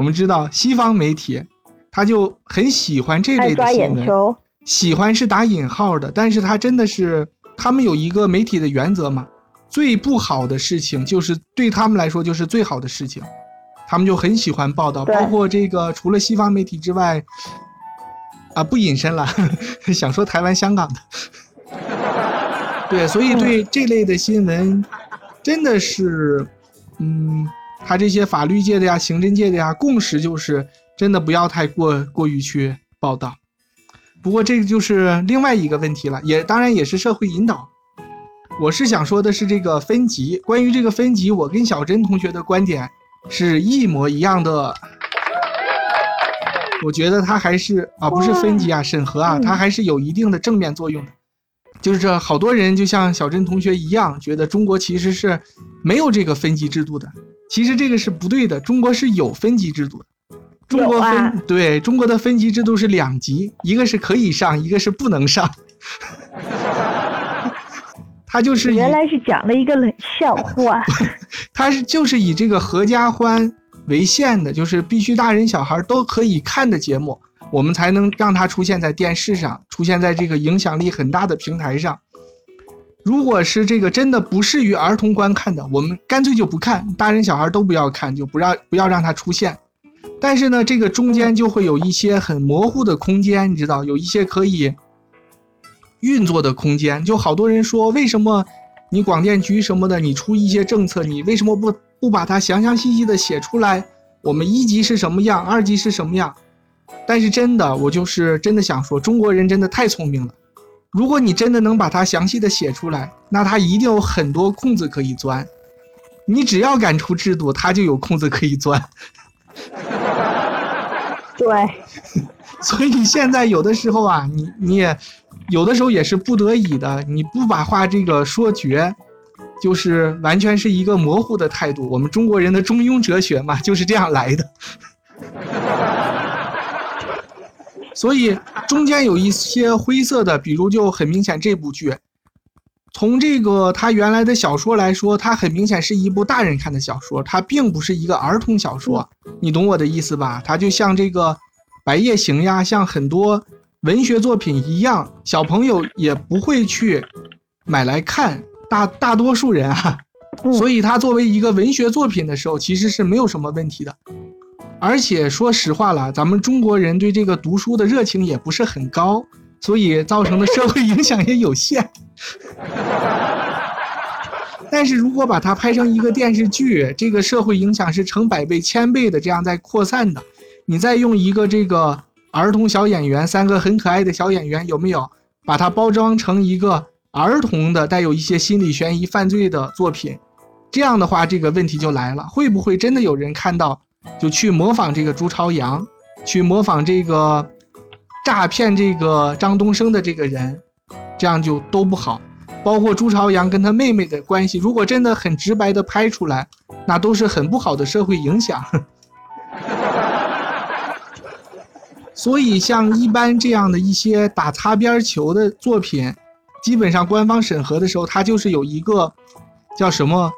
我们知道西方媒体，他就很喜欢这类的新闻，喜欢是打引号的，但是他真的是他们有一个媒体的原则嘛，最不好的事情就是对他们来说就是最好的事情，他们就很喜欢报道，包括这个除了西方媒体之外，啊不隐身了，想说台湾、香港的，对，所以对这类的新闻真的是，嗯，他这些法律界的呀、刑侦界的呀，共识就是真的不要太过过于去报道。不过这个就是另外一个问题了，也当然也是社会引导。我是想说的是这个分级，关于这个分级，我跟小珍同学的观点是一模一样的。我觉得它还是啊，不是分级啊，审核啊，他还是有一定的正面作用的。就是这好多人就像小珍同学一样，觉得中国其实是没有这个分级制度的。其实这个是不对的，中国是有分级制度的。中国分、啊对中国的分级制度是两级，一个是可以上，一个是不能上。他就是原来是讲了一个冷笑话。他是就是以这个合家欢为限的，就是必须大人小孩都可以看的节目，我们才能让它出现在电视上，出现在这个影响力很大的平台上。如果是这个真的不适于儿童观看的，我们干脆就不看，大人小孩都不要看，就不让不要让它出现。但是呢，这个中间就会有一些很模糊的空间，你知道，有一些可以运作的空间。就好多人说，为什么你广电局什么的，你出一些政策，你为什么不不把它详详细细的写出来？我们一级是什么样，二级是什么样？但是真的，我就是真的想说，中国人真的太聪明了。如果你真的能把它详细的写出来，那它一定有很多空子可以钻。你只要敢出制度，它就有空子可以钻。对，所以现在有的时候啊，你你也有的时候也是不得已的，你不把话这个说绝，就是完全是一个模糊的态度。我们中国人的中庸哲学嘛，就是这样来的。所以中间有一些灰色的，比如就很明显这部剧，从这个它原来的小说来说，它很明显是一部大人看的小说，它并不是一个儿童小说，你懂我的意思吧？它就像这个《白夜行》呀，像很多文学作品一样，小朋友也不会去买来看，大大多数人啊，所以它作为一个文学作品的时候，其实是没有什么问题的。而且说实话了，咱们中国人对这个读书的热情也不是很高，所以造成的社会影响也有限。但是如果把它拍成一个电视剧，这个社会影响是成百倍、千倍的这样在扩散的。你再用一个这个儿童小演员，三个很可爱的小演员，有没有把它包装成一个儿童的、带有一些心理悬疑、犯罪的作品？这样的话，这个问题就来了，会不会真的有人看到？就去模仿这个朱朝阳，去模仿这个诈骗这个张东升的这个人，这样就都不好。包括朱朝阳跟他妹妹的关系，如果真的很直白的拍出来，那都是很不好的社会影响。所以像一般这样的一些打擦边球的作品，基本上官方审核的时候，它就是有一个叫什么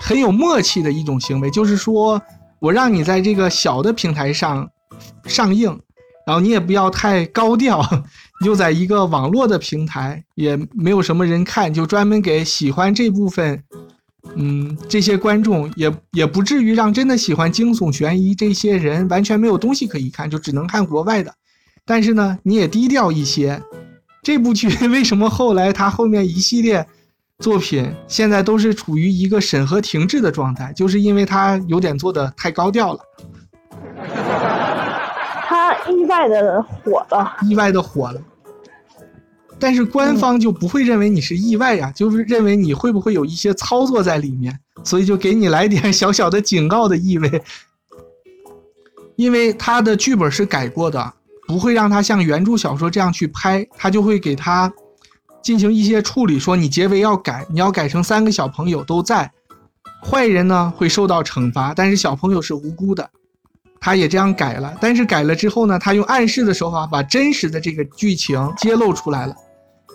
很有默契的一种行为，就是说。我让你在这个小的平台上上映，然后你也不要太高调，你就在一个网络的平台，也没有什么人看，就专门给喜欢这部分，嗯，这些观众也也不至于让真的喜欢惊悚悬疑这些人完全没有东西可以看，就只能看国外的。但是呢，你也低调一些。这部剧 为什么后来它后面一系列？作品现在都是处于一个审核停滞的状态，就是因为他有点做的太高调了。他意外的火了，意外的火了。但是官方就不会认为你是意外呀，就是认为你会不会有一些操作在里面，所以就给你来点小小的警告的意味。因为他的剧本是改过的，不会让他像原著小说这样去拍，他就会给他。进行一些处理，说你结尾要改，你要改成三个小朋友都在，坏人呢会受到惩罚，但是小朋友是无辜的，他也这样改了。但是改了之后呢，他用暗示的手法把真实的这个剧情揭露出来了，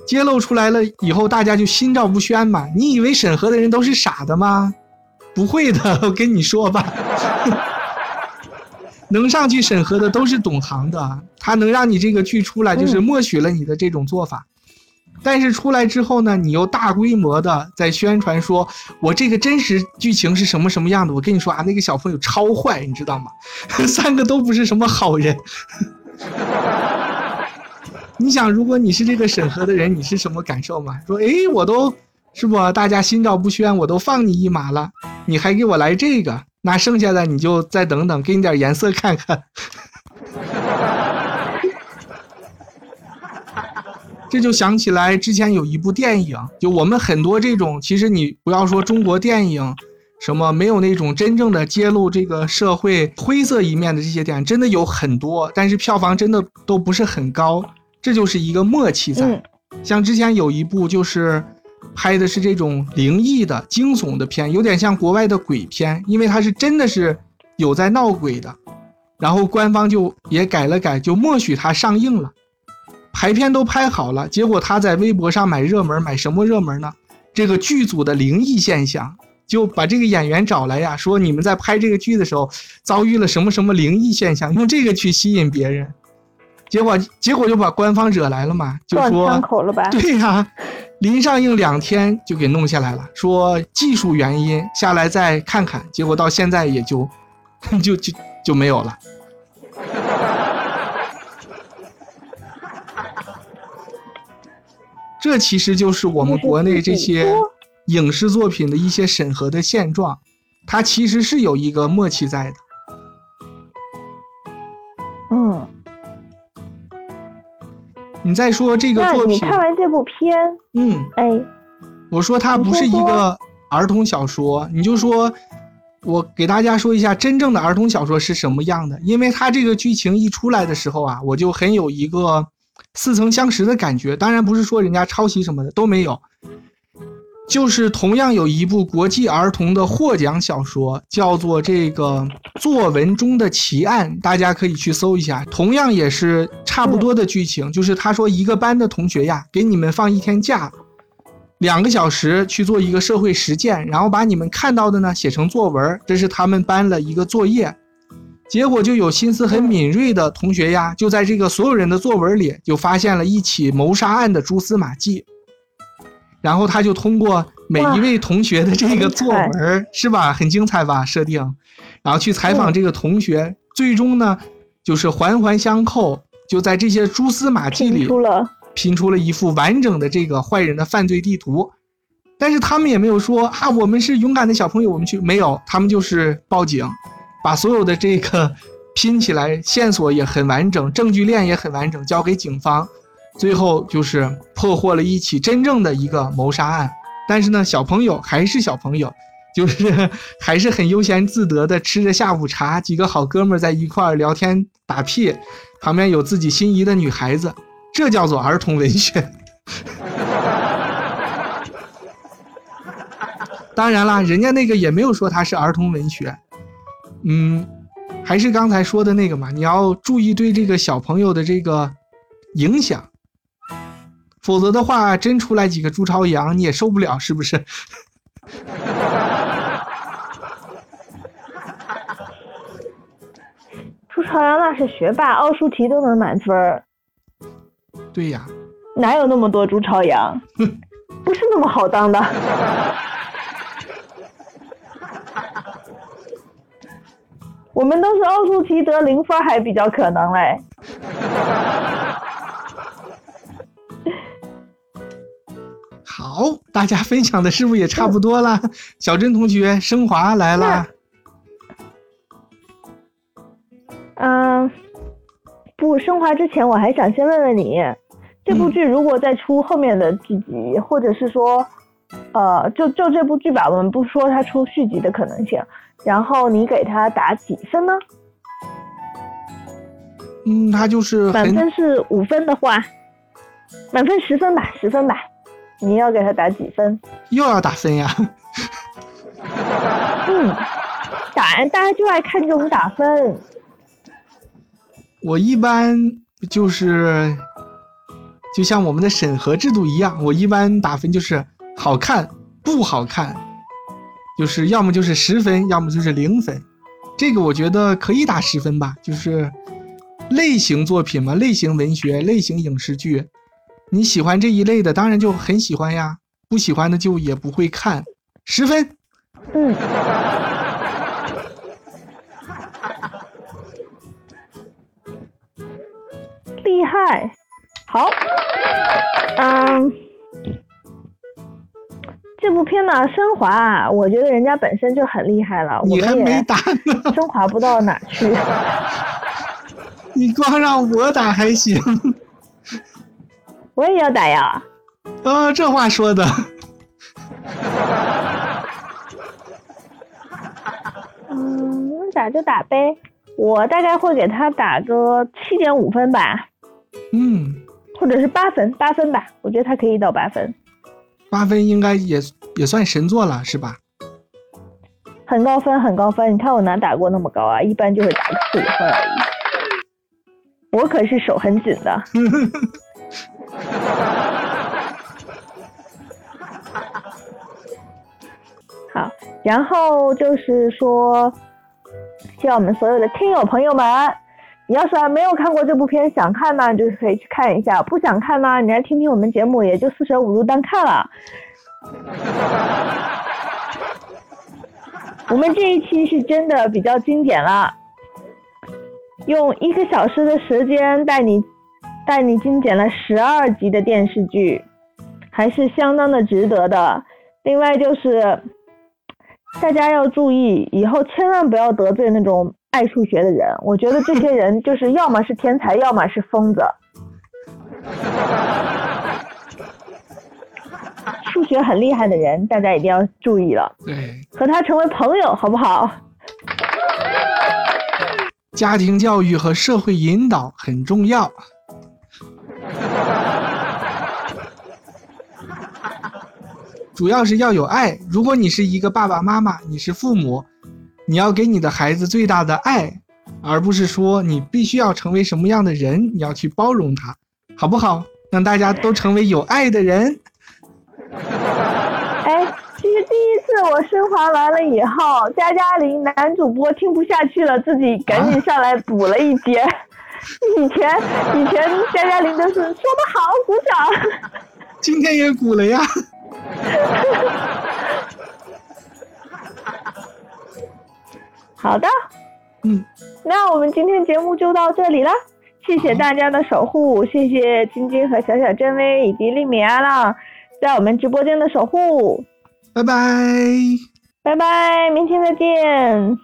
揭露出来了以后，大家就心照不宣嘛。你以为审核的人都是傻的吗？不会的，我跟你说吧，能上去审核的都是懂行的，他能让你这个剧出来，就是默许了你的这种做法。但是出来之后呢，你又大规模的在宣传说，我这个真实剧情是什么什么样的？我跟你说啊，那个小朋友超坏，你知道吗？三个都不是什么好人。你想，如果你是这个审核的人，你是什么感受吗？说，哎，我都是不，大家心照不宣，我都放你一马了，你还给我来这个？那剩下的你就再等等，给你点颜色看看。这就想起来之前有一部电影，就我们很多这种，其实你不要说中国电影，什么没有那种真正的揭露这个社会灰色一面的这些电影，真的有很多，但是票房真的都不是很高，这就是一个默契在。像之前有一部就是拍的是这种灵异的惊悚的片，有点像国外的鬼片，因为它是真的是有在闹鬼的，然后官方就也改了改，就默许它上映了。排片都拍好了，结果他在微博上买热门，买什么热门呢？这个剧组的灵异现象，就把这个演员找来呀，说你们在拍这个剧的时候遭遇了什么什么灵异现象，用这个去吸引别人。结果结果就把官方惹来了嘛，就说枪口了吧？对呀、临上映两天就给弄下来了，说技术原因下来再看看，结果到现在也就 就就就没有了。这其实就是我们国内这些影视作品的一些审核的现状，它其实是有一个默契在的。嗯，你再说这个作品，你看完这部片，嗯，哎，我说它不是一个儿童小说，你就说，我给大家说一下真正的儿童小说是什么样的。因为它这个剧情一出来的时候啊，我就很有一个似曾相识的感觉。当然不是说人家抄袭什么的都没有，就是同样有一部国际儿童的获奖小说，叫做这个《作文中的奇案》，大家可以去搜一下。同样也是差不多的剧情，就是他说一个班的同学呀，给你们放一天假。两个小时去做一个社会实践，然后把你们看到的呢写成作文，这是他们班的一个作业。结果就有心思很敏锐的同学呀，就在这个所有人的作文里，就发现了一起谋杀案的蛛丝马迹。然后他就通过每一位同学的这个作文，是吧？很精彩吧？设定，然后去采访这个同学，最终呢，就是环环相扣，就在这些蛛丝马迹里拼出了拼出了一幅完整的这个坏人的犯罪地图，但是他们也没有说啊，我们是勇敢的小朋友，我们去没有，他们就是报警，把所有的这个拼起来，线索也很完整，证据链也很完整，交给警方，最后就是破获了一起真正的一个谋杀案。但是呢，小朋友还是小朋友，就是 还是很悠闲自得的吃着下午茶，几个好哥们在一块儿聊天打屁，旁边有自己心仪的女孩子。这叫做儿童文学。当然啦，人家那个也没有说他是儿童文学，嗯，还是刚才说的那个嘛，你要注意对这个小朋友的这个影响，否则的话，真出来几个朱朝阳你也受不了，是不是？朱朝阳那是学霸，奥数题都能满分儿，对呀，哪有那么多朱朝阳？不是那么好当的。我们都是奥数题得零分还比较可能嘞。好，大家分享的是不是也差不多了？小珍同学，升华来了。嗯，不升华之前，我还想先问问你，这部剧如果再出后面的剧集，或者是说，呃，就就这部剧吧，我们不说它出续集的可能性，然后你给它打几分呢？嗯，它就是满分是五分的话，满分十分吧，十分吧，你要给它打几分？又要打分呀。嗯，打大家就爱看这种打分。我一般就是，就像我们的审核制度一样，我一般打分就是好看不好看，就是要么就是十分，要么就是零分。这个我觉得可以打十分吧，就是类型作品嘛，类型文学、类型影视剧，你喜欢这一类的，当然就很喜欢呀；不喜欢的就也不会看，十分。嗯，厉害，好，嗯，这部片呢，升华啊，我觉得人家本身就很厉害了，我你还们也没打呢，升华不到哪去。你光让我打还行。我也要打呀，啊，这话说的。嗯，打就打呗，我大概会给他打个七点五分吧，嗯，或者是八分，八分吧，我觉得他可以到八分。八分应该也也算神作了，是吧？很高分，很高分。你看我哪打过那么高啊？一般就是打个四五分而已。我可是手很紧的。好然后就是说，希望我们所有的听友朋友们，你要是还没有看过这部片，想看呢，就是可以去看一下；不想看呢，你来听听我们节目，也就四舍五入当看了。我们这一期是真的比较经典了，用一个小时的时间带你带你精简了十二集的电视剧，还是相当的值得的。另外就是大家要注意，以后千万不要得罪那种爱数学的人。我觉得这些人 就是要么是天才，要么是疯子。数学很厉害的人，大家一定要注意了，对，和他成为朋友，好不好？家庭教育和社会引导很重要。主要是要有爱。如果你是一个爸爸妈妈，你是父母，你要给你的孩子最大的爱，而不是说你必须要成为什么样的人，你要去包容他，好不好？让大家都成为有爱的人。哎，其实第一次我升华完了以后，加加林男主播听不下去了，自己赶紧上来补了一节。以前以前加加林都是说的好，鼓掌。今天也鼓了呀。好的，嗯，那我们今天节目就到这里了，谢谢大家的守护，谢谢晶晶和小小真薇以及丽米阿浪在我们直播间的守护，拜拜，拜拜，明天再见。